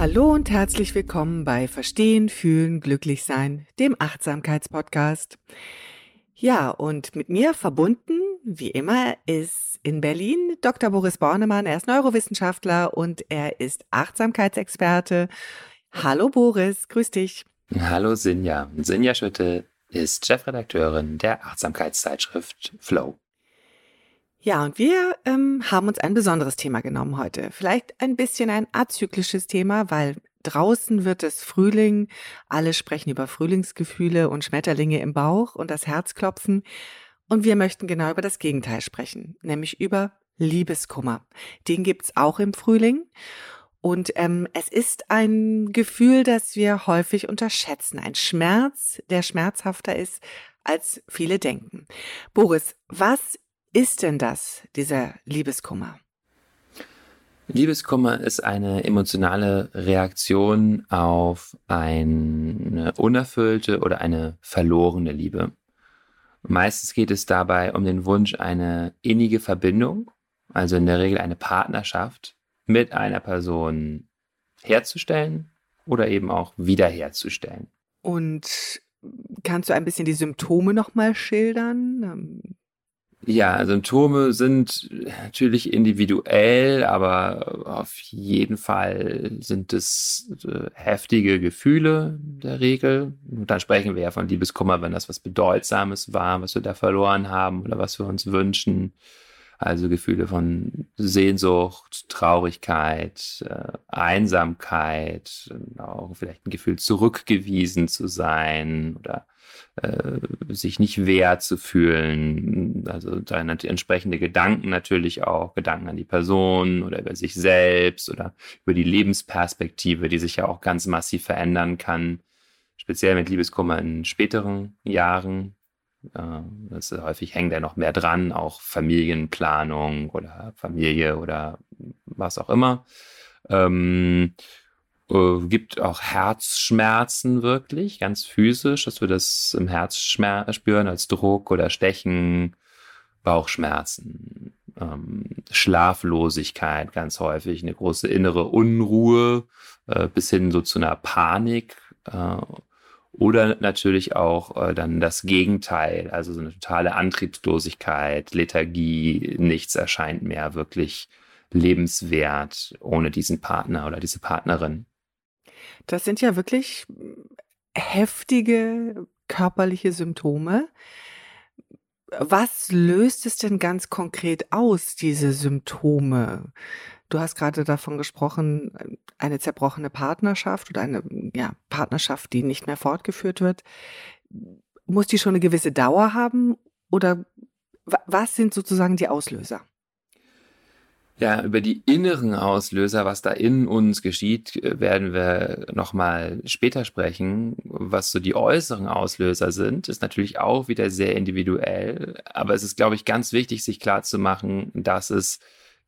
Hallo und herzlich willkommen bei Verstehen, Fühlen, Glücklichsein, dem Achtsamkeitspodcast. Ja, und mit mir verbunden, wie immer, ist in Berlin Dr. Boris Bornemann. Er ist Neurowissenschaftler und er ist Achtsamkeitsexperte. Hallo Boris, grüß dich. Hallo Sinja. Sinja Schütte ist Chefredakteurin der Achtsamkeitszeitschrift Flow. Ja, und wir ähm, haben uns ein besonderes Thema genommen heute. Vielleicht ein bisschen ein azyklisches Thema, weil draußen wird es Frühling. Alle sprechen über Frühlingsgefühle und Schmetterlinge im Bauch und das Herzklopfen. Und wir möchten genau über das Gegenteil sprechen, nämlich über Liebeskummer. Den gibt's auch im Frühling. Und ähm, es ist ein Gefühl, das wir häufig unterschätzen. Ein Schmerz, der schmerzhafter ist, als viele denken. Boris, was ist denn das, dieser Liebeskummer? Liebeskummer ist eine emotionale Reaktion auf eine unerfüllte oder eine verlorene Liebe. Meistens geht es dabei um den Wunsch, eine innige Verbindung, also in der Regel eine Partnerschaft mit einer Person herzustellen oder eben auch wiederherzustellen. Und kannst du ein bisschen die Symptome nochmal schildern? Ja, Symptome sind natürlich individuell, aber auf jeden Fall sind es äh, heftige Gefühle der Regel. Und dann sprechen wir ja von Liebeskummer, wenn das was Bedeutsames war, was wir da verloren haben oder was wir uns wünschen. Also Gefühle von Sehnsucht, Traurigkeit, äh, Einsamkeit, auch vielleicht ein Gefühl zurückgewiesen zu sein oder sich nicht wert zu fühlen. Also da entsprechende Gedanken natürlich auch, Gedanken an die Person oder über sich selbst oder über die Lebensperspektive, die sich ja auch ganz massiv verändern kann. Speziell mit Liebeskummer in späteren Jahren, das ist, häufig hängt er noch mehr dran, auch Familienplanung oder Familie oder was auch immer. Ähm, äh, gibt auch Herzschmerzen wirklich, ganz physisch, dass wir das im Herz spüren als Druck oder Stechen, Bauchschmerzen, ähm, Schlaflosigkeit ganz häufig, eine große innere Unruhe äh, bis hin so zu einer Panik. Äh, oder natürlich auch äh, dann das Gegenteil, also so eine totale Antriebslosigkeit, Lethargie, nichts erscheint mehr wirklich lebenswert ohne diesen Partner oder diese Partnerin. Das sind ja wirklich heftige körperliche Symptome. Was löst es denn ganz konkret aus, diese Symptome? Du hast gerade davon gesprochen, eine zerbrochene Partnerschaft oder eine ja, Partnerschaft, die nicht mehr fortgeführt wird. Muss die schon eine gewisse Dauer haben oder was sind sozusagen die Auslöser? Ja, über die inneren Auslöser, was da in uns geschieht, werden wir nochmal später sprechen. Was so die äußeren Auslöser sind, ist natürlich auch wieder sehr individuell. Aber es ist, glaube ich, ganz wichtig, sich klarzumachen, dass es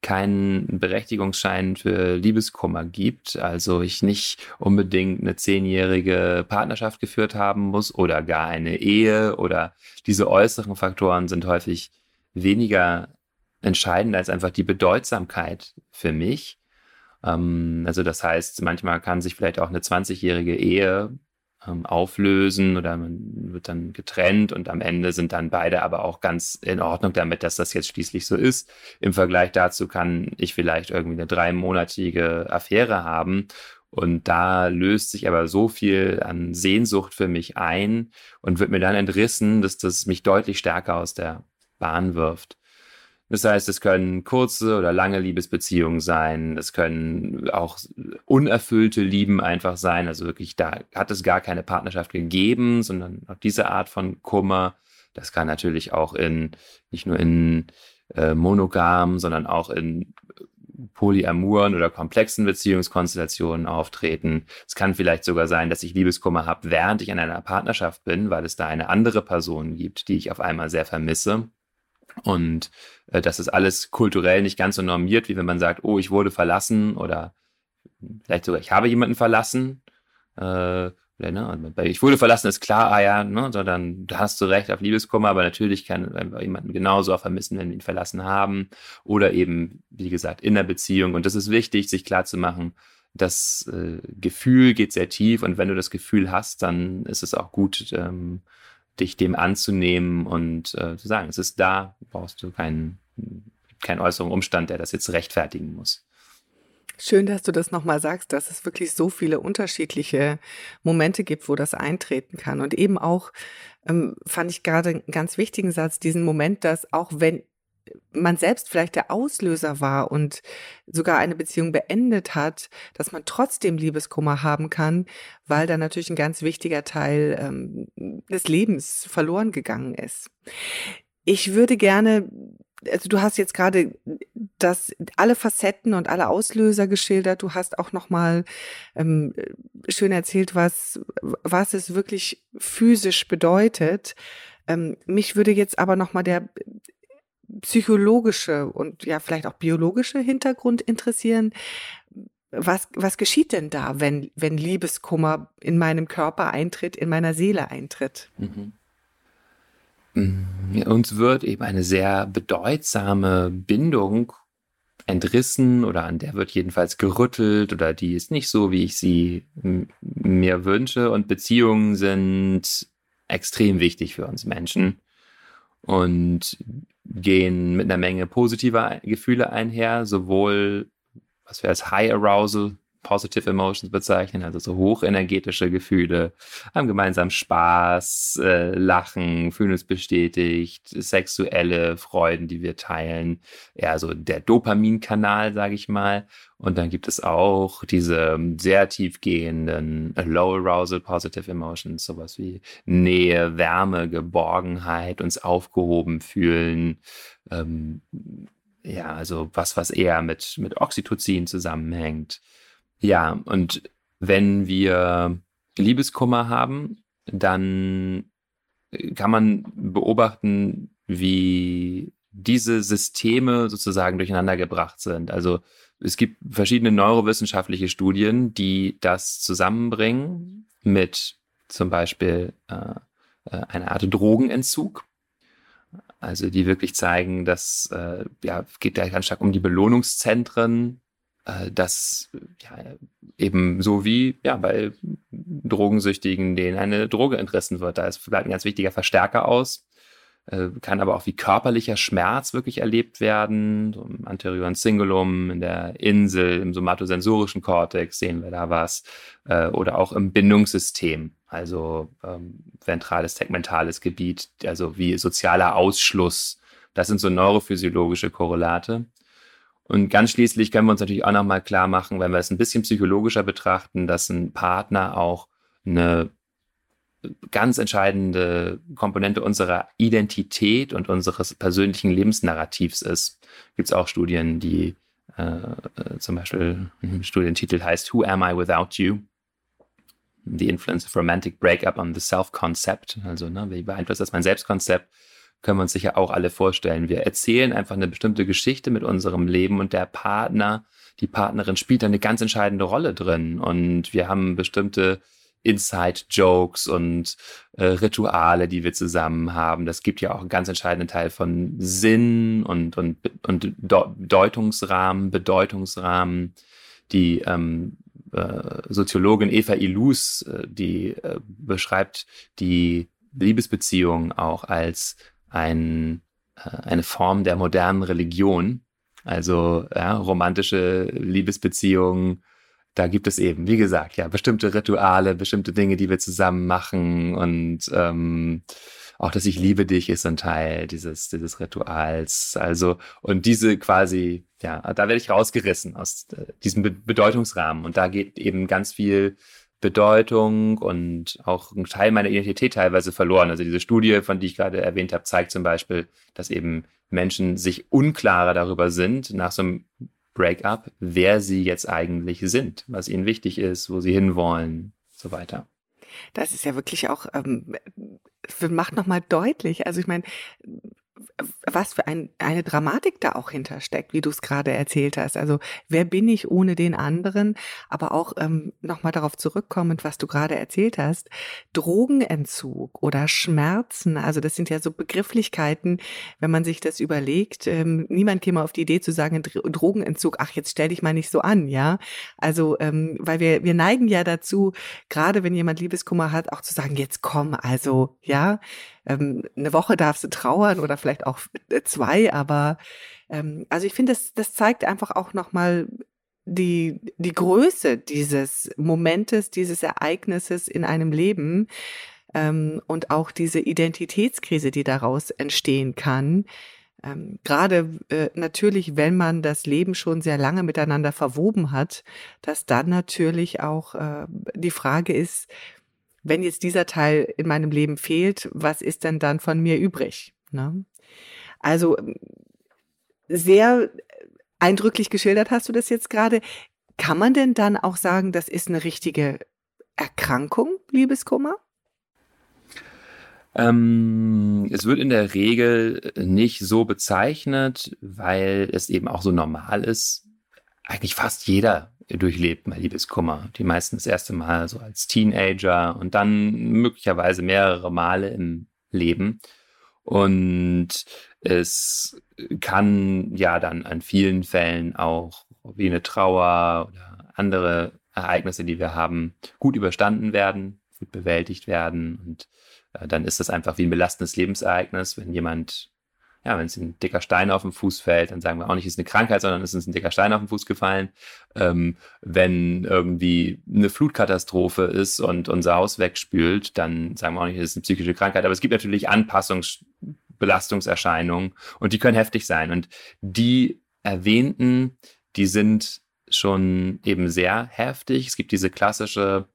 keinen Berechtigungsschein für Liebeskummer gibt, also ich nicht unbedingt eine zehnjährige Partnerschaft geführt haben muss oder gar eine Ehe oder diese äußeren Faktoren sind häufig weniger entscheidend als einfach die Bedeutsamkeit für mich. Ähm, also das heißt, manchmal kann sich vielleicht auch eine 20-jährige Ehe ähm, auflösen oder man wird dann getrennt und am Ende sind dann beide aber auch ganz in Ordnung damit, dass das jetzt schließlich so ist. Im Vergleich dazu kann ich vielleicht irgendwie eine dreimonatige Affäre haben und da löst sich aber so viel an Sehnsucht für mich ein und wird mir dann entrissen, dass das mich deutlich stärker aus der Bahn wirft. Das heißt, es können kurze oder lange Liebesbeziehungen sein. Es können auch unerfüllte Lieben einfach sein. Also wirklich, da hat es gar keine Partnerschaft gegeben, sondern auch diese Art von Kummer. Das kann natürlich auch in, nicht nur in äh, monogam, sondern auch in polyamuren oder komplexen Beziehungskonstellationen auftreten. Es kann vielleicht sogar sein, dass ich Liebeskummer habe, während ich in einer Partnerschaft bin, weil es da eine andere Person gibt, die ich auf einmal sehr vermisse. Und äh, das ist alles kulturell nicht ganz so normiert, wie wenn man sagt, oh, ich wurde verlassen oder vielleicht sogar, ich habe jemanden verlassen. Äh, ne? Ich wurde verlassen, ist klar, ah ja, ne? sondern da hast du recht auf Liebeskummer, aber natürlich kann jemanden genauso auch vermissen, wenn wir ihn verlassen haben. Oder eben, wie gesagt, in der Beziehung. Und das ist wichtig, sich klar zu machen, das äh, Gefühl geht sehr tief und wenn du das Gefühl hast, dann ist es auch gut, ähm, dich dem anzunehmen und äh, zu sagen, es ist da, brauchst du keinen, keinen äußeren Umstand, der das jetzt rechtfertigen muss. Schön, dass du das nochmal sagst, dass es wirklich so viele unterschiedliche Momente gibt, wo das eintreten kann. Und eben auch, ähm, fand ich gerade einen ganz wichtigen Satz, diesen Moment, dass auch wenn man selbst vielleicht der Auslöser war und sogar eine Beziehung beendet hat, dass man trotzdem Liebeskummer haben kann, weil da natürlich ein ganz wichtiger Teil ähm, des Lebens verloren gegangen ist. Ich würde gerne, also du hast jetzt gerade das alle Facetten und alle Auslöser geschildert. Du hast auch noch mal ähm, schön erzählt, was was es wirklich physisch bedeutet. Ähm, mich würde jetzt aber noch mal der psychologische und ja vielleicht auch biologische Hintergrund interessieren. Was, was geschieht denn da, wenn, wenn Liebeskummer in meinem Körper eintritt, in meiner Seele eintritt? Mhm. Mm, uns wird eben eine sehr bedeutsame Bindung entrissen oder an der wird jedenfalls gerüttelt oder die ist nicht so, wie ich sie mir wünsche. Und Beziehungen sind extrem wichtig für uns Menschen und gehen mit einer Menge positiver Gefühle einher, sowohl was wir als High Arousal, Positive Emotions bezeichnen, also so hochenergetische Gefühle, haben gemeinsam Spaß, äh, Lachen, fühlen uns bestätigt, sexuelle Freuden, die wir teilen, ja, so der Dopaminkanal, sage ich mal. Und dann gibt es auch diese sehr tiefgehenden Low Arousal Positive Emotions, sowas wie Nähe, Wärme, Geborgenheit, uns aufgehoben fühlen. Ähm, ja, also was, was eher mit, mit Oxytocin zusammenhängt. Ja, und wenn wir Liebeskummer haben, dann kann man beobachten, wie diese Systeme sozusagen durcheinander gebracht sind. Also es gibt verschiedene neurowissenschaftliche Studien, die das zusammenbringen mit zum Beispiel äh, äh, einer Art Drogenentzug. Also die wirklich zeigen, dass äh, ja geht da ganz stark um die Belohnungszentren, äh, dass ja, eben so wie ja bei Drogensüchtigen, denen eine Droge entrissen wird, da ist vielleicht ein ganz wichtiger Verstärker aus. Äh, kann aber auch wie körperlicher Schmerz wirklich erlebt werden. So Im anterioren Cingulum, in der Insel, im somatosensorischen Kortex sehen wir da was. Äh, oder auch im Bindungssystem, also ähm, ventrales, tegmentales Gebiet, also wie sozialer Ausschluss. Das sind so neurophysiologische Korrelate. Und ganz schließlich können wir uns natürlich auch nochmal klar machen, wenn wir es ein bisschen psychologischer betrachten, dass ein Partner auch eine ganz entscheidende Komponente unserer Identität und unseres persönlichen Lebensnarrativs ist. Gibt es auch Studien, die äh, zum Beispiel, ein Studientitel heißt Who Am I Without You? The Influence of Romantic Breakup on the Self-Concept. Also, ne, wie beeinflusst das mein Selbstkonzept? Können wir uns sicher auch alle vorstellen. Wir erzählen einfach eine bestimmte Geschichte mit unserem Leben und der Partner, die Partnerin spielt eine ganz entscheidende Rolle drin. Und wir haben bestimmte Inside-Jokes und äh, Rituale, die wir zusammen haben. Das gibt ja auch einen ganz entscheidenden Teil von Sinn und, und, und Deutungsrahmen, Bedeutungsrahmen, die ähm, äh, Soziologin Eva Ilus, äh, die äh, beschreibt die Liebesbeziehung auch als ein, äh, eine Form der modernen Religion. Also ja, romantische Liebesbeziehungen, da gibt es eben, wie gesagt, ja, bestimmte Rituale, bestimmte Dinge, die wir zusammen machen und ähm, auch dass ich liebe dich ist ein Teil dieses, dieses Rituals. Also, und diese quasi, ja, da werde ich rausgerissen aus äh, diesem Be Bedeutungsrahmen. Und da geht eben ganz viel Bedeutung und auch ein Teil meiner Identität teilweise verloren. Also diese Studie, von die ich gerade erwähnt habe, zeigt zum Beispiel, dass eben Menschen sich unklarer darüber sind nach so einem Breakup, wer sie jetzt eigentlich sind, was ihnen wichtig ist, wo sie hinwollen, so weiter. Das ist ja wirklich auch, ähm, macht nochmal deutlich. Also ich meine, was für ein, eine Dramatik da auch hintersteckt, wie du es gerade erzählt hast. Also wer bin ich ohne den anderen? Aber auch ähm, nochmal darauf zurückkommend, was du gerade erzählt hast, Drogenentzug oder Schmerzen, also das sind ja so Begrifflichkeiten, wenn man sich das überlegt. Ähm, niemand käme auf die Idee zu sagen, Drogenentzug, ach, jetzt stell dich mal nicht so an, ja. Also, ähm, weil wir, wir neigen ja dazu, gerade wenn jemand Liebeskummer hat, auch zu sagen, jetzt komm, also, ja, ähm, eine Woche darfst du trauern oder vielleicht auch äh, zwei, aber ähm, also ich finde, das, das zeigt einfach auch nochmal die, die Größe dieses Momentes, dieses Ereignisses in einem Leben ähm, und auch diese Identitätskrise, die daraus entstehen kann. Ähm, Gerade äh, natürlich, wenn man das Leben schon sehr lange miteinander verwoben hat, dass dann natürlich auch äh, die Frage ist, wenn jetzt dieser Teil in meinem Leben fehlt, was ist denn dann von mir übrig? Ne? Also sehr eindrücklich geschildert hast du das jetzt gerade. Kann man denn dann auch sagen, das ist eine richtige Erkrankung, Liebeskummer? Ähm, es wird in der Regel nicht so bezeichnet, weil es eben auch so normal ist. Eigentlich fast jeder durchlebt mal Liebeskummer. Die meisten das erste Mal so als Teenager und dann möglicherweise mehrere Male im Leben. Und es kann ja dann an vielen Fällen auch wie eine Trauer oder andere Ereignisse, die wir haben, gut überstanden werden, gut bewältigt werden. Und äh, dann ist das einfach wie ein belastendes Lebensereignis, wenn jemand ja, wenn es ein dicker Stein auf den Fuß fällt, dann sagen wir auch nicht, es ist eine Krankheit, sondern es ist ein dicker Stein auf den Fuß gefallen. Ähm, wenn irgendwie eine Flutkatastrophe ist und unser Haus wegspült, dann sagen wir auch nicht, es ist eine psychische Krankheit. Aber es gibt natürlich Anpassungsbelastungserscheinungen und die können heftig sein. Und die erwähnten, die sind schon eben sehr heftig. Es gibt diese klassische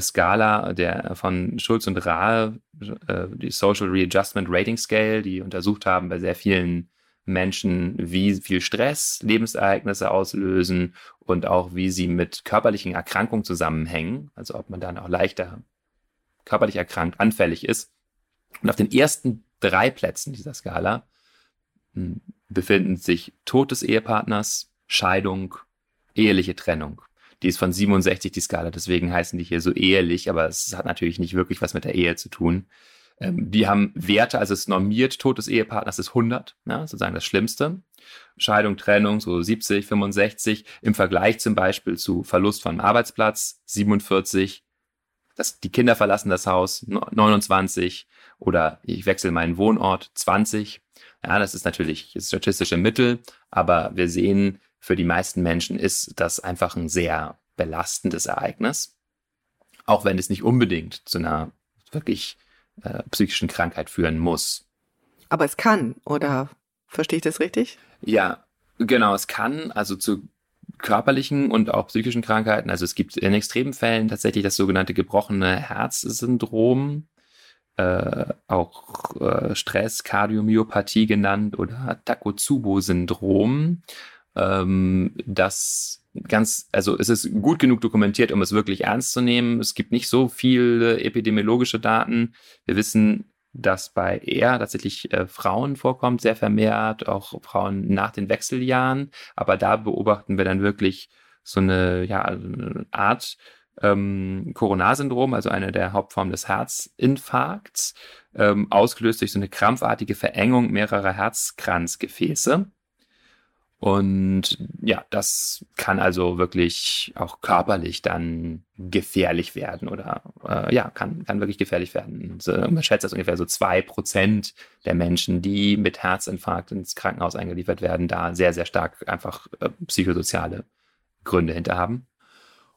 Skala der von Schulz und Rahe, äh, die Social Readjustment Rating Scale, die untersucht haben bei sehr vielen Menschen, wie viel Stress Lebensereignisse auslösen und auch wie sie mit körperlichen Erkrankungen zusammenhängen, also ob man dann auch leichter körperlich erkrankt, anfällig ist. Und auf den ersten drei Plätzen dieser Skala hm, befinden sich Tod des Ehepartners, Scheidung, eheliche Trennung. Die ist von 67 die Skala, deswegen heißen die hier so ehelich, aber es hat natürlich nicht wirklich was mit der Ehe zu tun. Ähm, die haben Werte, also es normiert Tod des Ehepartners ist 100, ja, sozusagen das Schlimmste. Scheidung, Trennung so 70, 65, im Vergleich zum Beispiel zu Verlust von Arbeitsplatz 47, dass die Kinder verlassen das Haus 29 oder ich wechsle meinen Wohnort 20. Ja, das ist natürlich das statistische Mittel, aber wir sehen, für die meisten Menschen ist das einfach ein sehr belastendes Ereignis, auch wenn es nicht unbedingt zu einer wirklich äh, psychischen Krankheit führen muss. Aber es kann, oder verstehe ich das richtig? Ja, genau, es kann, also zu körperlichen und auch psychischen Krankheiten. Also es gibt in extremen Fällen tatsächlich das sogenannte gebrochene Herzsyndrom, äh, auch äh, Stress, Kardiomyopathie genannt oder Takotsubo-Syndrom ähm, das ganz, also es ist gut genug dokumentiert, um es wirklich ernst zu nehmen. Es gibt nicht so viele epidemiologische Daten. Wir wissen, dass bei eher tatsächlich äh, Frauen vorkommt, sehr vermehrt, auch Frauen nach den Wechseljahren. Aber da beobachten wir dann wirklich so eine, ja, eine Art ähm, Coronarsyndrom, also eine der Hauptformen des Herzinfarkts, ähm, ausgelöst durch so eine krampfartige Verengung mehrerer Herzkranzgefäße. Und ja, das kann also wirklich auch körperlich dann gefährlich werden oder äh, ja, kann, kann wirklich gefährlich werden. So, man schätzt, dass ungefähr so zwei Prozent der Menschen, die mit Herzinfarkt ins Krankenhaus eingeliefert werden, da sehr, sehr stark einfach äh, psychosoziale Gründe hinter haben.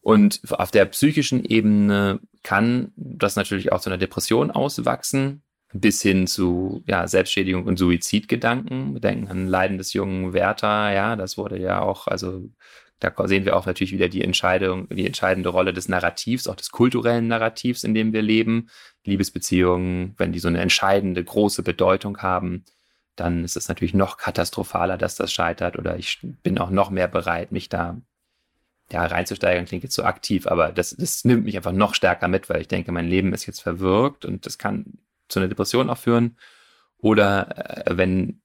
Und auf der psychischen Ebene kann das natürlich auch zu einer Depression auswachsen bis hin zu ja, Selbstschädigung und Suizidgedanken. Wir denken an Leiden des jungen Werther, ja, das wurde ja auch, also da sehen wir auch natürlich wieder die Entscheidung, die entscheidende Rolle des Narrativs, auch des kulturellen Narrativs, in dem wir leben. Liebesbeziehungen, wenn die so eine entscheidende, große Bedeutung haben, dann ist es natürlich noch katastrophaler, dass das scheitert oder ich bin auch noch mehr bereit, mich da ja, reinzusteigen, klingt jetzt so aktiv, aber das, das nimmt mich einfach noch stärker mit, weil ich denke, mein Leben ist jetzt verwirkt und das kann zu einer Depression auch führen. Oder äh, wenn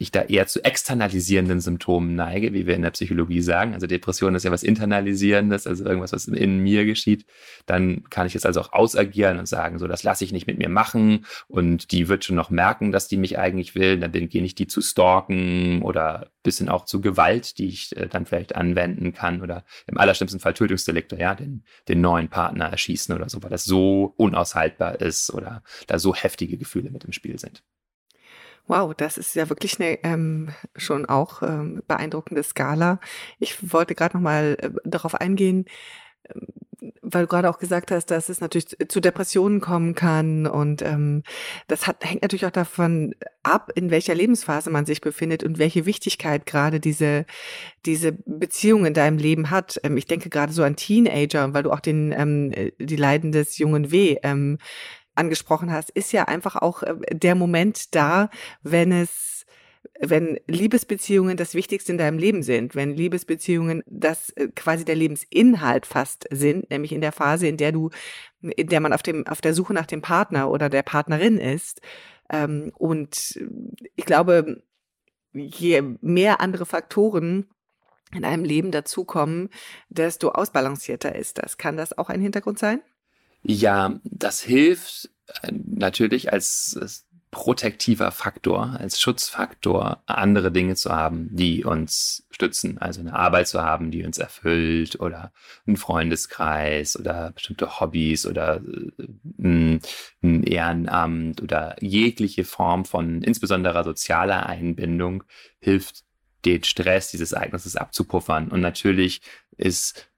ich da eher zu externalisierenden Symptomen neige, wie wir in der Psychologie sagen. Also Depression ist ja was Internalisierendes, also irgendwas, was in mir geschieht. Dann kann ich es also auch ausagieren und sagen, so, das lasse ich nicht mit mir machen und die wird schon noch merken, dass die mich eigentlich will. Dann beginne ich die zu stalken oder bisschen auch zu Gewalt, die ich äh, dann vielleicht anwenden kann oder im allerschlimmsten Fall Tötungsdelikte, ja, den, den neuen Partner erschießen oder so, weil das so unaushaltbar ist oder da so heftige Gefühle mit im Spiel sind. Wow, das ist ja wirklich eine ähm, schon auch ähm, beeindruckende Skala. Ich wollte gerade noch mal äh, darauf eingehen, ähm, weil du gerade auch gesagt hast, dass es natürlich zu Depressionen kommen kann und ähm, das hat, hängt natürlich auch davon ab, in welcher Lebensphase man sich befindet und welche Wichtigkeit gerade diese diese Beziehung in deinem Leben hat. Ähm, ich denke gerade so an Teenager, weil du auch den ähm, äh, die Leiden des jungen W ähm, angesprochen hast, ist ja einfach auch äh, der Moment da, wenn es wenn Liebesbeziehungen das Wichtigste in deinem Leben sind, wenn Liebesbeziehungen das äh, quasi der Lebensinhalt fast sind, nämlich in der Phase, in der du, in der man auf dem, auf der Suche nach dem Partner oder der Partnerin ist. Ähm, und ich glaube, je mehr andere Faktoren in einem Leben dazukommen, desto ausbalancierter ist das. Kann das auch ein Hintergrund sein? Ja, das hilft äh, natürlich als protektiver Faktor, als Schutzfaktor, andere Dinge zu haben, die uns stützen. Also eine Arbeit zu haben, die uns erfüllt oder ein Freundeskreis oder bestimmte Hobbys oder äh, ein Ehrenamt oder jegliche Form von insbesondere sozialer Einbindung hilft, den Stress dieses Ereignisses abzupuffern. Und natürlich ist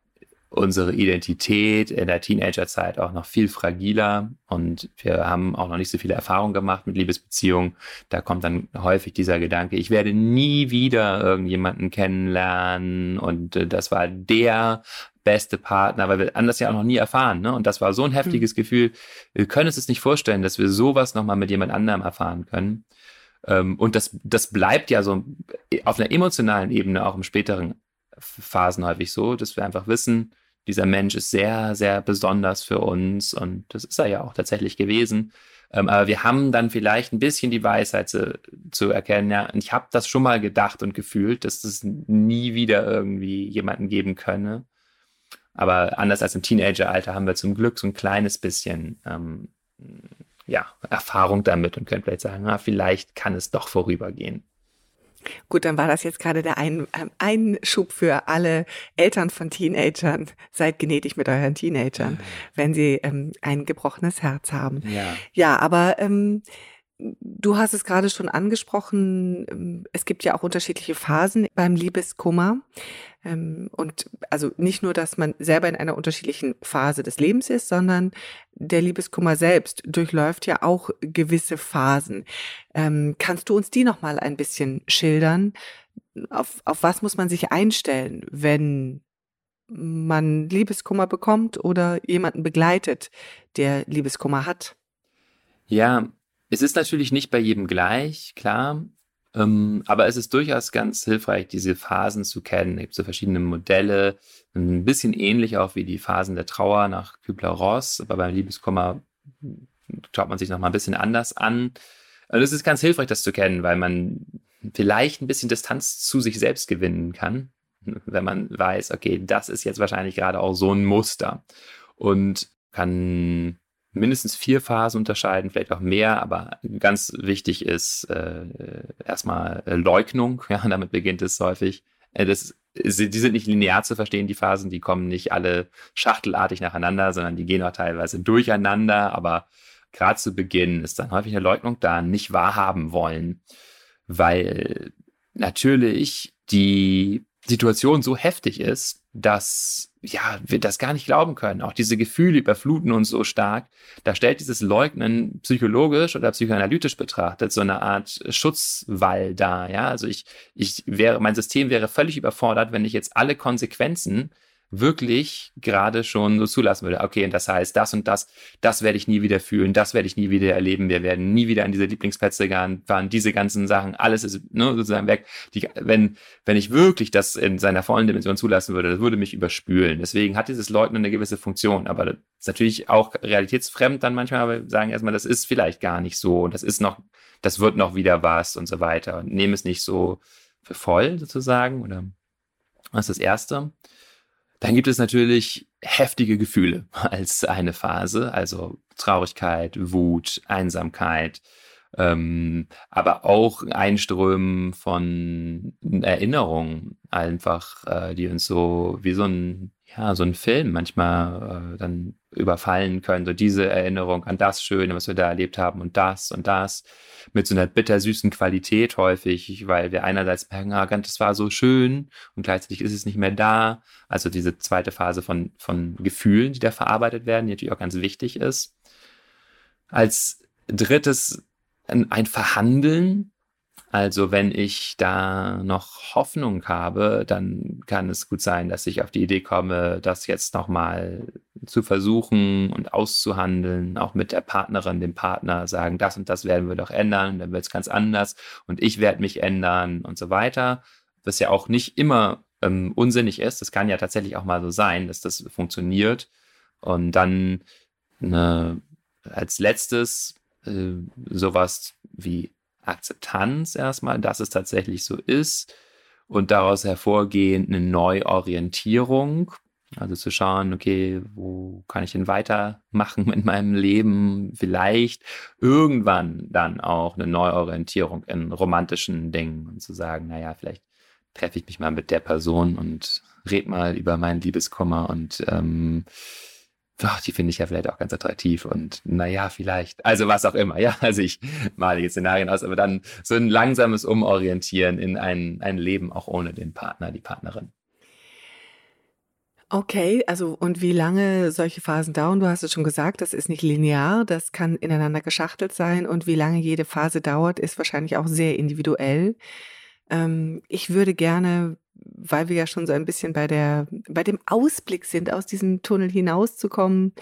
unsere Identität in der Teenagerzeit auch noch viel fragiler und wir haben auch noch nicht so viele Erfahrungen gemacht mit Liebesbeziehungen. Da kommt dann häufig dieser Gedanke, ich werde nie wieder irgendjemanden kennenlernen und äh, das war der beste Partner, weil wir anders ja auch noch nie erfahren. Ne? Und das war so ein heftiges mhm. Gefühl. Wir können uns es nicht vorstellen, dass wir sowas nochmal mit jemand anderem erfahren können. Ähm, und das, das bleibt ja so auf einer emotionalen Ebene auch im späteren Phasen häufig so, dass wir einfach wissen, dieser Mensch ist sehr, sehr besonders für uns und das ist er ja auch tatsächlich gewesen. Ähm, aber wir haben dann vielleicht ein bisschen die Weisheit zu, zu erkennen, ja, ich habe das schon mal gedacht und gefühlt, dass es nie wieder irgendwie jemanden geben könne. Aber anders als im Teenageralter haben wir zum Glück so ein kleines bisschen ähm, ja, Erfahrung damit und können vielleicht sagen, na, vielleicht kann es doch vorübergehen. Gut, dann war das jetzt gerade der ein, ähm, Einschub für alle Eltern von Teenagern. Seid gnädig mit euren Teenagern, wenn sie ähm, ein gebrochenes Herz haben. Ja, ja aber ähm, du hast es gerade schon angesprochen. Ähm, es gibt ja auch unterschiedliche Phasen beim Liebeskummer. Ähm, und also nicht nur, dass man selber in einer unterschiedlichen Phase des Lebens ist, sondern der Liebeskummer selbst durchläuft ja auch gewisse Phasen. Ähm, kannst du uns die nochmal ein bisschen schildern? Auf, auf was muss man sich einstellen, wenn man Liebeskummer bekommt oder jemanden begleitet, der Liebeskummer hat? Ja, es ist natürlich nicht bei jedem gleich, klar. Ähm, aber es ist durchaus ganz hilfreich, diese Phasen zu kennen. Es gibt so verschiedene Modelle, ein bisschen ähnlich auch wie die Phasen der Trauer nach Kübler-Ross, aber beim Liebeskummer schaut man sich noch mal ein bisschen anders an. Und es ist ganz hilfreich, das zu kennen, weil man vielleicht ein bisschen Distanz zu sich selbst gewinnen kann, wenn man weiß, okay, das ist jetzt wahrscheinlich gerade auch so ein Muster und kann mindestens vier Phasen unterscheiden, vielleicht auch mehr, aber ganz wichtig ist äh, erstmal Leugnung, ja, damit beginnt es häufig. Äh, das, die sind nicht linear zu verstehen, die Phasen, die kommen nicht alle schachtelartig nacheinander, sondern die gehen auch teilweise durcheinander, aber gerade zu Beginn ist dann häufig eine Leugnung da, nicht wahrhaben wollen, weil natürlich die Situation so heftig ist, dass ja, wir das gar nicht glauben können. Auch diese Gefühle überfluten uns so stark. Da stellt dieses Leugnen psychologisch oder psychoanalytisch betrachtet so eine Art Schutzwall dar. Ja, also ich, ich wäre, mein System wäre völlig überfordert, wenn ich jetzt alle Konsequenzen wirklich gerade schon so zulassen würde. Okay, und das heißt, das und das, das werde ich nie wieder fühlen, das werde ich nie wieder erleben, wir werden nie wieder an diese Lieblingsplätze fahren, diese ganzen Sachen, alles ist ne, sozusagen weg. Die, wenn, wenn ich wirklich das in seiner vollen Dimension zulassen würde, das würde mich überspülen. Deswegen hat dieses Leugnen eine gewisse Funktion, aber das ist natürlich auch realitätsfremd dann manchmal, aber sagen erstmal, das ist vielleicht gar nicht so und das ist noch, das wird noch wieder was und so weiter und nehme es nicht so voll sozusagen oder das ist das Erste. Dann gibt es natürlich heftige Gefühle als eine Phase, also Traurigkeit, Wut, Einsamkeit, ähm, aber auch Einströmen von Erinnerungen einfach, äh, die uns so wie so ein ja, so ein Film manchmal äh, dann überfallen können. So diese Erinnerung an das Schöne, was wir da erlebt haben und das und das mit so einer bittersüßen Qualität häufig, weil wir einerseits merken, ah, das war so schön und gleichzeitig ist es nicht mehr da. Also diese zweite Phase von, von Gefühlen, die da verarbeitet werden, die natürlich auch ganz wichtig ist. Als drittes ein, ein Verhandeln, also wenn ich da noch Hoffnung habe, dann kann es gut sein, dass ich auf die Idee komme, das jetzt nochmal zu versuchen und auszuhandeln, auch mit der Partnerin, dem Partner sagen, das und das werden wir doch ändern, dann wird es ganz anders und ich werde mich ändern und so weiter. Was ja auch nicht immer ähm, unsinnig ist. Das kann ja tatsächlich auch mal so sein, dass das funktioniert. Und dann eine, als letztes äh, sowas wie Akzeptanz erstmal, dass es tatsächlich so ist und daraus hervorgehend eine Neuorientierung. Also zu schauen, okay, wo kann ich denn weitermachen mit meinem Leben? Vielleicht irgendwann dann auch eine Neuorientierung in romantischen Dingen und zu sagen, naja, vielleicht treffe ich mich mal mit der Person und red mal über meinen Liebeskummer und ähm, ach, die finde ich ja vielleicht auch ganz attraktiv und naja, vielleicht. Also was auch immer, ja. Also ich male jetzt Szenarien aus, aber dann so ein langsames Umorientieren in ein, ein Leben auch ohne den Partner, die Partnerin. Okay, also und wie lange solche Phasen dauern? Du hast es schon gesagt, das ist nicht linear, das kann ineinander geschachtelt sein und wie lange jede Phase dauert, ist wahrscheinlich auch sehr individuell. Ähm, ich würde gerne weil wir ja schon so ein bisschen bei der, bei dem Ausblick sind, aus diesem Tunnel hinauszukommen,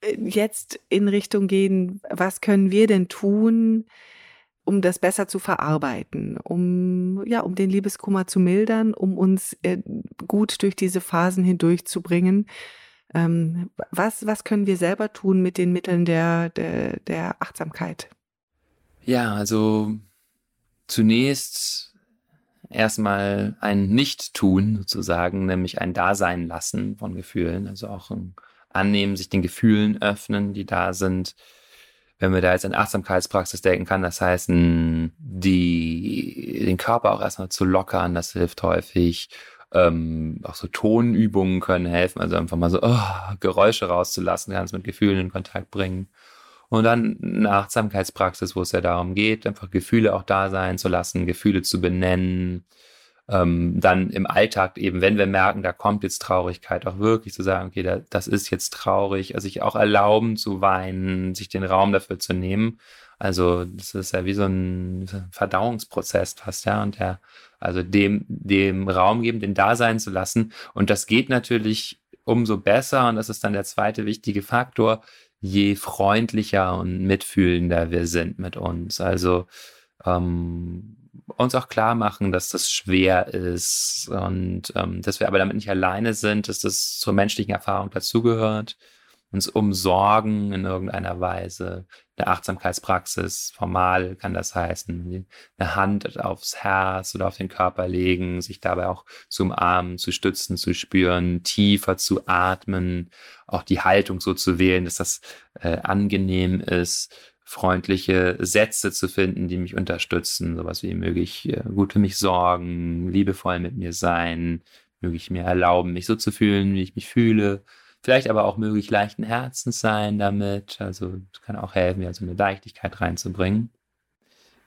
äh, jetzt in Richtung gehen, was können wir denn tun, um das besser zu verarbeiten, um, ja, um den Liebeskummer zu mildern, um uns äh, gut durch diese Phasen hindurchzubringen. Ähm, was, was können wir selber tun mit den Mitteln der, der, der Achtsamkeit? Ja, also zunächst erstmal ein Nicht-Tun sozusagen, nämlich ein Dasein lassen von Gefühlen, also auch ein Annehmen, sich den Gefühlen öffnen, die da sind. Wenn wir da jetzt an Achtsamkeitspraxis denken kann, das heißt, die, den Körper auch erstmal zu lockern, das hilft häufig. Ähm, auch so Tonübungen können helfen, also einfach mal so oh, Geräusche rauszulassen, es mit Gefühlen in Kontakt bringen. Und dann eine Achtsamkeitspraxis, wo es ja darum geht, einfach Gefühle auch da sein zu lassen, Gefühle zu benennen. Ähm, dann im Alltag eben, wenn wir merken, da kommt jetzt Traurigkeit, auch wirklich zu sagen, okay, da, das ist jetzt traurig, also sich auch erlauben zu weinen, sich den Raum dafür zu nehmen. Also das ist ja wie so ein Verdauungsprozess fast, ja, und der, also dem, dem Raum geben, den da sein zu lassen. Und das geht natürlich umso besser, und das ist dann der zweite wichtige Faktor, je freundlicher und mitfühlender wir sind mit uns. Also ähm, uns auch klar machen, dass das schwer ist und ähm, dass wir aber damit nicht alleine sind, dass das zur menschlichen Erfahrung dazugehört. Uns umsorgen in irgendeiner Weise. Eine Achtsamkeitspraxis, formal kann das heißen, eine Hand aufs Herz oder auf den Körper legen, sich dabei auch zu umarmen, zu stützen, zu spüren, tiefer zu atmen, auch die Haltung so zu wählen, dass das äh, angenehm ist freundliche Sätze zu finden, die mich unterstützen. Sowas wie möge ich äh, gut für mich sorgen, liebevoll mit mir sein, möge ich mir erlauben, mich so zu fühlen, wie ich mich fühle. Vielleicht aber auch möge ich leichten Herzens sein damit. Also es kann auch helfen, ja, so eine Leichtigkeit reinzubringen.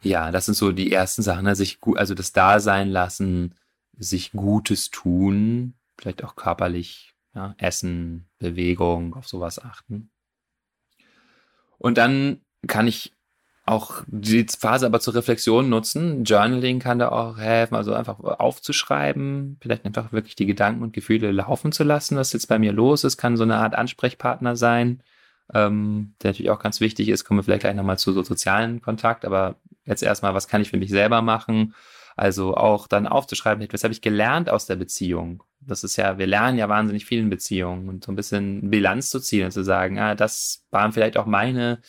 Ja, das sind so die ersten Sachen, also, ich, also das Dasein lassen, sich Gutes tun, vielleicht auch körperlich, ja, Essen, Bewegung, auf sowas achten. Und dann kann ich auch die Phase aber zur Reflexion nutzen. Journaling kann da auch helfen, also einfach aufzuschreiben, vielleicht einfach wirklich die Gedanken und Gefühle laufen zu lassen, was jetzt bei mir los ist, kann so eine Art Ansprechpartner sein, ähm, der natürlich auch ganz wichtig ist. Kommen wir vielleicht gleich nochmal zu so sozialen Kontakt, aber jetzt erstmal, was kann ich für mich selber machen? Also auch dann aufzuschreiben, was habe ich gelernt aus der Beziehung? Das ist ja, wir lernen ja wahnsinnig viel in Beziehungen und so ein bisschen Bilanz zu ziehen und zu sagen, ah, das waren vielleicht auch meine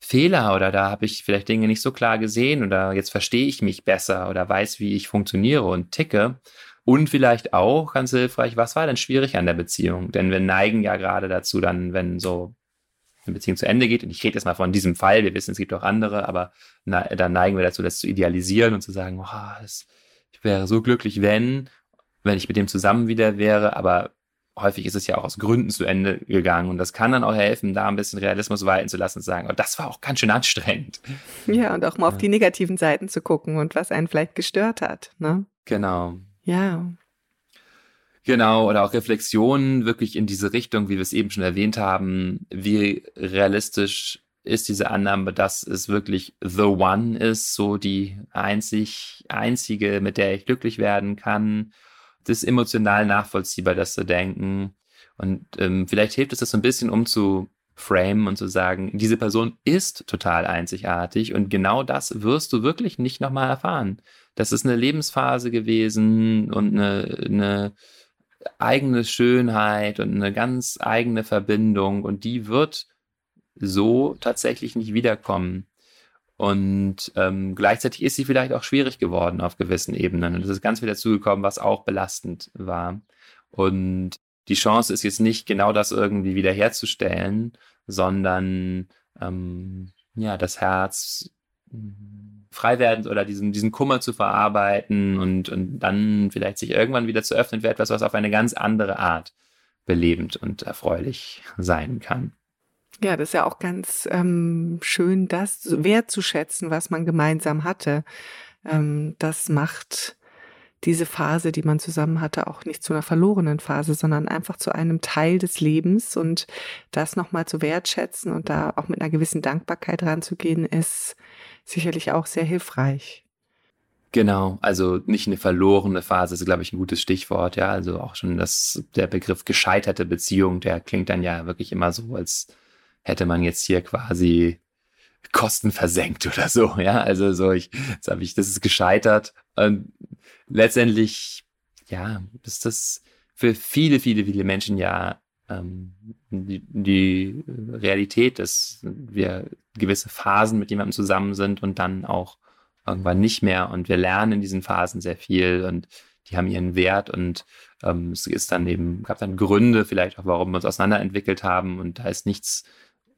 Fehler oder da habe ich vielleicht Dinge nicht so klar gesehen oder jetzt verstehe ich mich besser oder weiß, wie ich funktioniere und ticke. Und vielleicht auch ganz hilfreich, was war denn schwierig an der Beziehung? Denn wir neigen ja gerade dazu, dann, wenn so eine Beziehung zu Ende geht, und ich rede jetzt mal von diesem Fall, wir wissen, es gibt auch andere, aber na, dann neigen wir dazu, das zu idealisieren und zu sagen, oh, das, ich wäre so glücklich, wenn, wenn ich mit dem zusammen wieder wäre, aber häufig ist es ja auch aus Gründen zu Ende gegangen. Und das kann dann auch helfen, da ein bisschen Realismus walten zu lassen und zu sagen, oh, das war auch ganz schön anstrengend. Ja, und auch mal auf die negativen Seiten zu gucken und was einen vielleicht gestört hat. Ne? Genau. Ja. Genau, oder auch Reflexionen wirklich in diese Richtung, wie wir es eben schon erwähnt haben. Wie realistisch ist diese Annahme, dass es wirklich the one ist, so die einzig, einzige, mit der ich glücklich werden kann das ist emotional nachvollziehbar, das zu denken. Und ähm, vielleicht hilft es das so ein bisschen, um zu frame und zu sagen, diese Person ist total einzigartig und genau das wirst du wirklich nicht nochmal erfahren. Das ist eine Lebensphase gewesen und eine, eine eigene Schönheit und eine ganz eigene Verbindung und die wird so tatsächlich nicht wiederkommen. Und ähm, gleichzeitig ist sie vielleicht auch schwierig geworden auf gewissen Ebenen. Und es ist ganz viel dazugekommen, was auch belastend war. Und die Chance ist jetzt nicht genau das irgendwie wiederherzustellen, sondern ähm, ja, das Herz hm, frei werden oder diesen, diesen Kummer zu verarbeiten und, und dann vielleicht sich irgendwann wieder zu öffnen für etwas, was auf eine ganz andere Art belebend und erfreulich sein kann. Ja, das ist ja auch ganz ähm, schön, das wertzuschätzen, was man gemeinsam hatte. Ähm, das macht diese Phase, die man zusammen hatte, auch nicht zu einer verlorenen Phase, sondern einfach zu einem Teil des Lebens und das nochmal zu wertschätzen und da auch mit einer gewissen Dankbarkeit ranzugehen, ist sicherlich auch sehr hilfreich. Genau, also nicht eine verlorene Phase ist, glaube ich, ein gutes Stichwort, ja. Also auch schon das, der Begriff gescheiterte Beziehung, der klingt dann ja wirklich immer so, als hätte man jetzt hier quasi Kosten versenkt oder so, ja. Also so, ich, jetzt habe ich, das ist gescheitert. Und letztendlich, ja, ist das für viele, viele, viele Menschen ja ähm, die, die Realität, dass wir gewisse Phasen mit jemandem zusammen sind und dann auch irgendwann nicht mehr. Und wir lernen in diesen Phasen sehr viel und die haben ihren Wert und ähm, es ist dann eben, gab dann Gründe vielleicht auch, warum wir uns auseinanderentwickelt haben und da ist nichts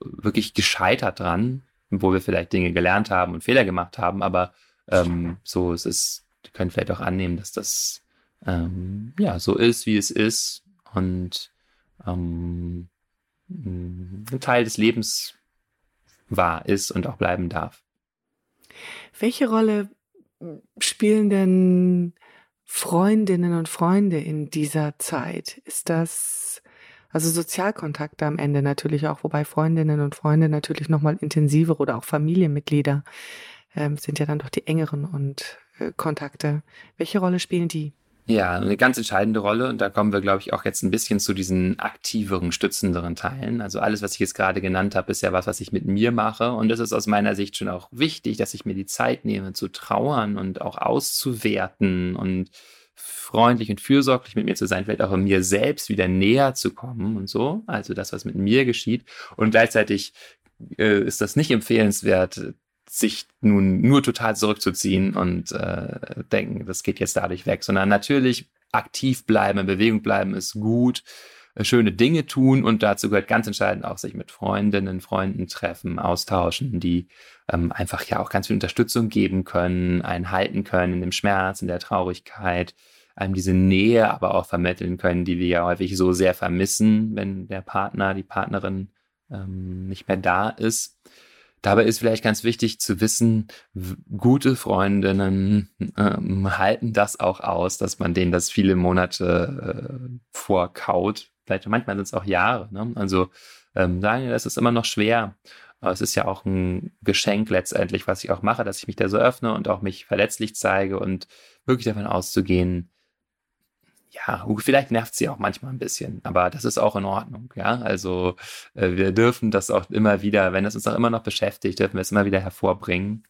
wirklich gescheitert dran, wo wir vielleicht Dinge gelernt haben und Fehler gemacht haben, aber ähm, so es ist, wir können vielleicht auch annehmen, dass das ähm, ja so ist, wie es ist und ähm, ein Teil des Lebens war, ist und auch bleiben darf. Welche Rolle spielen denn Freundinnen und Freunde in dieser Zeit? Ist das also Sozialkontakte am Ende natürlich auch, wobei Freundinnen und Freunde natürlich nochmal intensiver oder auch Familienmitglieder ähm, sind ja dann doch die engeren und äh, Kontakte. Welche Rolle spielen die? Ja, eine ganz entscheidende Rolle. Und da kommen wir, glaube ich, auch jetzt ein bisschen zu diesen aktiveren, stützenderen Teilen. Also alles, was ich jetzt gerade genannt habe, ist ja was, was ich mit mir mache. Und es ist aus meiner Sicht schon auch wichtig, dass ich mir die Zeit nehme, zu trauern und auch auszuwerten und freundlich und fürsorglich mit mir zu sein, vielleicht auch mir selbst wieder näher zu kommen und so, also das, was mit mir geschieht. Und gleichzeitig äh, ist das nicht empfehlenswert, sich nun nur total zurückzuziehen und äh, denken, das geht jetzt dadurch weg, sondern natürlich aktiv bleiben, in Bewegung bleiben ist gut, äh, schöne Dinge tun und dazu gehört ganz entscheidend auch sich mit Freundinnen, Freunden treffen, austauschen, die ähm, einfach ja auch ganz viel Unterstützung geben können, einen halten können in dem Schmerz, in der Traurigkeit, einem diese Nähe aber auch vermitteln können, die wir ja häufig so sehr vermissen, wenn der Partner, die Partnerin ähm, nicht mehr da ist. Dabei ist vielleicht ganz wichtig zu wissen, gute Freundinnen ähm, halten das auch aus, dass man denen das viele Monate äh, vorkaut. Vielleicht manchmal sind es auch Jahre. Ne? Also ähm, sagen, das ist immer noch schwer. Es ist ja auch ein Geschenk letztendlich, was ich auch mache, dass ich mich da so öffne und auch mich verletzlich zeige und wirklich davon auszugehen, ja, vielleicht nervt sie auch manchmal ein bisschen, aber das ist auch in Ordnung, ja. Also äh, wir dürfen das auch immer wieder, wenn es uns auch immer noch beschäftigt, dürfen wir es immer wieder hervorbringen.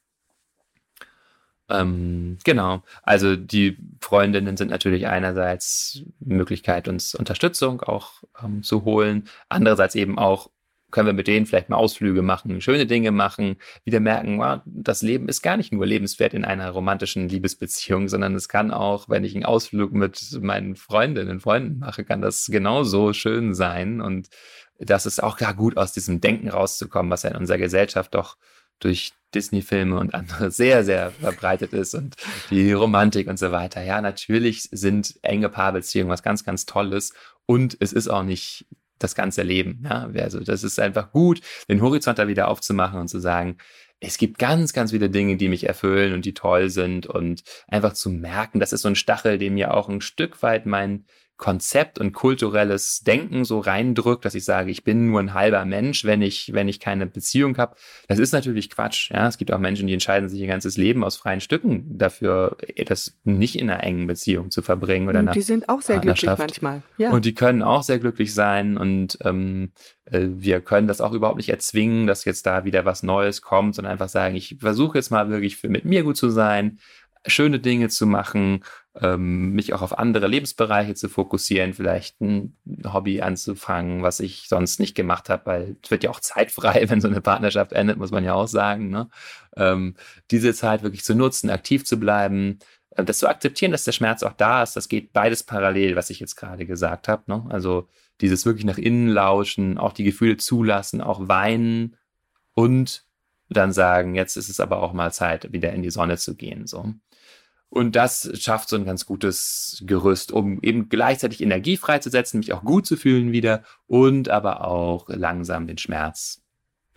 Ähm, genau. Also die Freundinnen sind natürlich einerseits Möglichkeit, uns Unterstützung auch ähm, zu holen, andererseits eben auch können wir mit denen vielleicht mal Ausflüge machen, schöne Dinge machen, wieder merken, wow, das Leben ist gar nicht nur lebenswert in einer romantischen Liebesbeziehung, sondern es kann auch, wenn ich einen Ausflug mit meinen Freundinnen und Freunden mache, kann das genauso schön sein. Und das ist auch gar gut, aus diesem Denken rauszukommen, was ja in unserer Gesellschaft doch durch Disney-Filme und andere sehr, sehr verbreitet ist und die Romantik und so weiter. Ja, natürlich sind enge Paarbeziehungen was ganz, ganz Tolles und es ist auch nicht das ganze Leben. Ja? Also das ist einfach gut, den Horizont da wieder aufzumachen und zu sagen, es gibt ganz, ganz viele Dinge, die mich erfüllen und die toll sind und einfach zu merken, das ist so ein Stachel, dem mir auch ein Stück weit mein Konzept und kulturelles Denken so reindrückt, dass ich sage, ich bin nur ein halber Mensch, wenn ich, wenn ich keine Beziehung habe. Das ist natürlich Quatsch. Ja, es gibt auch Menschen, die entscheiden sich ihr ganzes Leben aus freien Stücken dafür, das nicht in einer engen Beziehung zu verbringen oder und Die sind auch sehr glücklich manchmal. Ja. Und die können auch sehr glücklich sein und ähm, äh, wir können das auch überhaupt nicht erzwingen, dass jetzt da wieder was Neues kommt, sondern einfach sagen, ich versuche jetzt mal wirklich für mit mir gut zu sein, schöne Dinge zu machen, ähm, mich auch auf andere Lebensbereiche zu fokussieren, vielleicht ein Hobby anzufangen, was ich sonst nicht gemacht habe, weil es wird ja auch zeitfrei, wenn so eine Partnerschaft endet, muss man ja auch sagen. Ne? Ähm, diese Zeit wirklich zu nutzen, aktiv zu bleiben, äh, das zu akzeptieren, dass der Schmerz auch da ist, das geht beides parallel, was ich jetzt gerade gesagt habe. Ne? Also dieses wirklich nach innen lauschen, auch die Gefühle zulassen, auch weinen und dann sagen, jetzt ist es aber auch mal Zeit, wieder in die Sonne zu gehen. So. Und das schafft so ein ganz gutes Gerüst, um eben gleichzeitig Energie freizusetzen, mich auch gut zu fühlen wieder und aber auch langsam den Schmerz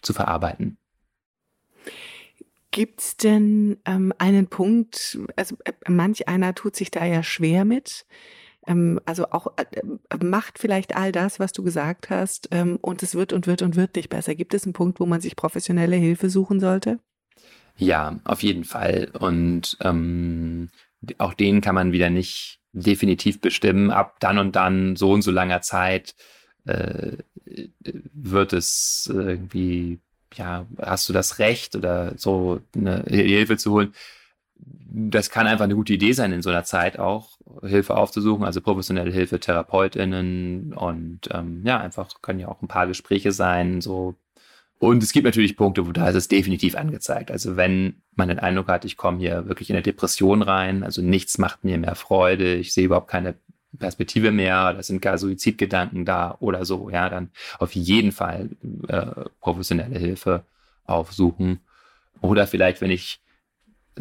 zu verarbeiten. Gibt es denn ähm, einen Punkt, also äh, manch einer tut sich da ja schwer mit, ähm, also auch äh, äh, macht vielleicht all das, was du gesagt hast, ähm, und es wird und wird und wird nicht besser. Gibt es einen Punkt, wo man sich professionelle Hilfe suchen sollte? Ja, auf jeden Fall. Und ähm, auch den kann man wieder nicht definitiv bestimmen. Ab dann und dann, so und so langer Zeit, äh, wird es irgendwie, ja, hast du das Recht oder so eine Hilfe zu holen. Das kann einfach eine gute Idee sein, in so einer Zeit auch Hilfe aufzusuchen, also professionelle Hilfe, TherapeutInnen und ähm, ja, einfach können ja auch ein paar Gespräche sein, so und es gibt natürlich Punkte, wo da ist es definitiv angezeigt. Also wenn man den Eindruck hat, ich komme hier wirklich in eine Depression rein, also nichts macht mir mehr Freude, ich sehe überhaupt keine Perspektive mehr, da sind gar Suizidgedanken da oder so, ja, dann auf jeden Fall äh, professionelle Hilfe aufsuchen. Oder vielleicht, wenn ich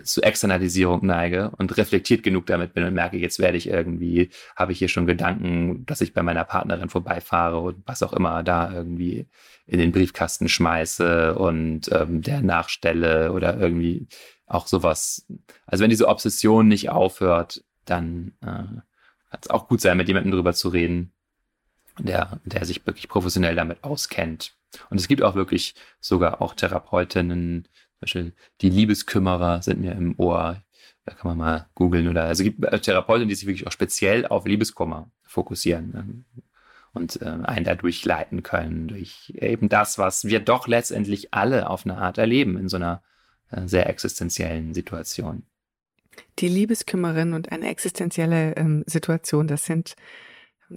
zu Externalisierung neige und reflektiert genug damit bin und merke, jetzt werde ich irgendwie, habe ich hier schon Gedanken, dass ich bei meiner Partnerin vorbeifahre und was auch immer da irgendwie in den Briefkasten schmeiße und ähm, der nachstelle oder irgendwie auch sowas. Also wenn diese Obsession nicht aufhört, dann äh, kann es auch gut sein, mit jemandem drüber zu reden, der, der sich wirklich professionell damit auskennt. Und es gibt auch wirklich sogar auch Therapeutinnen, Beispiel die Liebeskümmerer sind mir im Ohr. Da kann man mal googeln oder also es gibt äh, Therapeuten, die sich wirklich auch speziell auf Liebeskummer fokussieren ne? und äh, einen dadurch leiten können, durch eben das, was wir doch letztendlich alle auf eine Art erleben in so einer äh, sehr existenziellen Situation. Die Liebeskümmerin und eine existenzielle ähm, Situation, das sind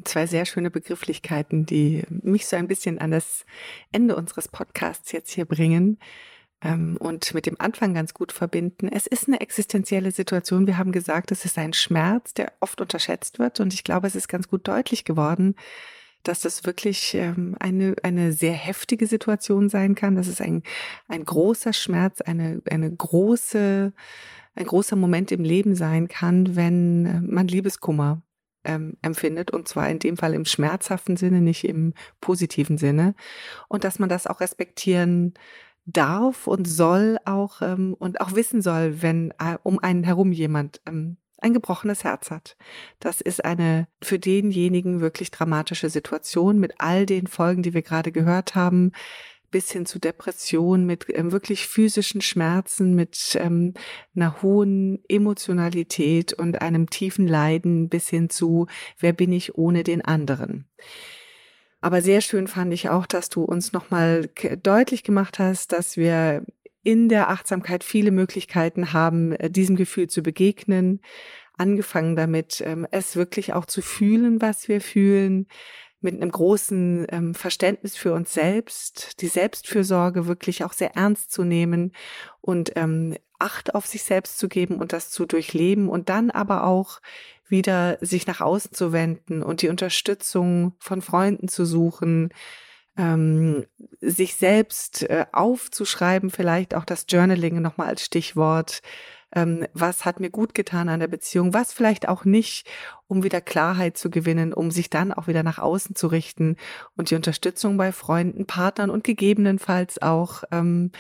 zwei sehr schöne Begrifflichkeiten, die mich so ein bisschen an das Ende unseres Podcasts jetzt hier bringen ähm, und mit dem Anfang ganz gut verbinden. Es ist eine existenzielle Situation. Wir haben gesagt, es ist ein Schmerz, der oft unterschätzt wird. Und ich glaube, es ist ganz gut deutlich geworden, dass das wirklich ähm, eine, eine sehr heftige Situation sein kann. Das ist ein, ein großer Schmerz, eine, eine große, ein großer Moment im Leben sein kann, wenn äh, man Liebeskummer ähm, empfindet und zwar in dem Fall im schmerzhaften Sinne, nicht im positiven Sinne und dass man das auch respektieren darf und soll auch ähm, und auch wissen soll, wenn äh, um einen herum jemand ähm, ein gebrochenes Herz hat. Das ist eine für denjenigen wirklich dramatische Situation mit all den Folgen, die wir gerade gehört haben, bis hin zu Depression, mit ähm, wirklich physischen Schmerzen, mit ähm, einer hohen Emotionalität und einem tiefen Leiden bis hin zu, wer bin ich ohne den anderen. Aber sehr schön fand ich auch, dass du uns nochmal deutlich gemacht hast, dass wir in der Achtsamkeit viele Möglichkeiten haben, äh, diesem Gefühl zu begegnen. Angefangen damit, ähm, es wirklich auch zu fühlen, was wir fühlen, mit einem großen ähm, Verständnis für uns selbst, die Selbstfürsorge wirklich auch sehr ernst zu nehmen und ähm, Acht auf sich selbst zu geben und das zu durchleben und dann aber auch wieder sich nach außen zu wenden und die Unterstützung von Freunden zu suchen, ähm, sich selbst äh, aufzuschreiben, vielleicht auch das Journaling nochmal als Stichwort. Ähm, was hat mir gut getan an der Beziehung, was vielleicht auch nicht, um wieder Klarheit zu gewinnen, um sich dann auch wieder nach außen zu richten und die Unterstützung bei Freunden, Partnern und gegebenenfalls auch, ähm,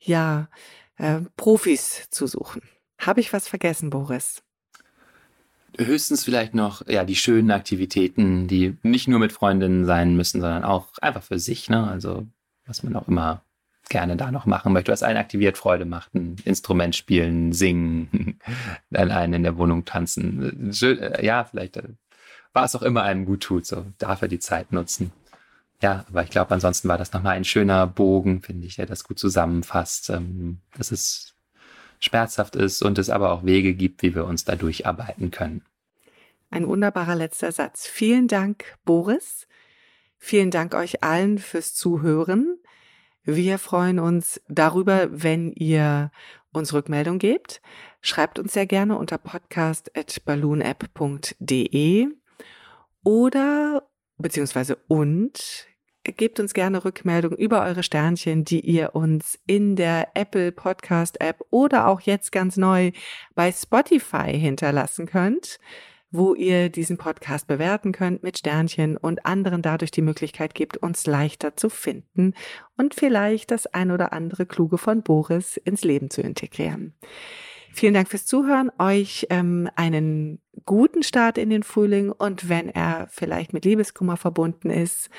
ja, äh, Profis zu suchen. Habe ich was vergessen, Boris? Höchstens vielleicht noch ja die schönen Aktivitäten, die nicht nur mit Freundinnen sein müssen, sondern auch einfach für sich. Ne? Also was man auch immer gerne da noch machen möchte, was einen aktiviert Freude macht, ein Instrument spielen, singen, allein in der Wohnung tanzen. Ja, vielleicht äh, was auch immer einem gut tut, so dafür die Zeit nutzen. Ja, aber ich glaube, ansonsten war das nochmal ein schöner Bogen, finde ich, der das gut zusammenfasst, ähm, dass es schmerzhaft ist und es aber auch Wege gibt, wie wir uns da durcharbeiten können. Ein wunderbarer letzter Satz. Vielen Dank, Boris. Vielen Dank euch allen fürs Zuhören. Wir freuen uns darüber, wenn ihr uns Rückmeldung gebt. Schreibt uns sehr gerne unter podcast.balloonapp.de oder beziehungsweise und gebt uns gerne Rückmeldung über eure Sternchen, die ihr uns in der Apple Podcast App oder auch jetzt ganz neu bei Spotify hinterlassen könnt, wo ihr diesen Podcast bewerten könnt mit Sternchen und anderen dadurch die Möglichkeit gibt, uns leichter zu finden und vielleicht das ein oder andere Kluge von Boris ins Leben zu integrieren. Vielen Dank fürs Zuhören, euch ähm, einen guten Start in den Frühling und wenn er vielleicht mit Liebeskummer verbunden ist,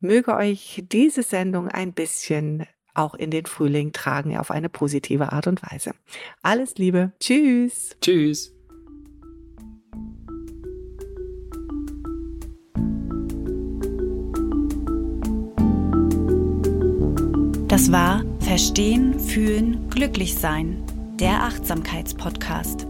Möge euch diese Sendung ein bisschen auch in den Frühling tragen auf eine positive Art und Weise. Alles Liebe. Tschüss. Tschüss. Das war Verstehen, Fühlen, Glücklich Sein, der Achtsamkeitspodcast.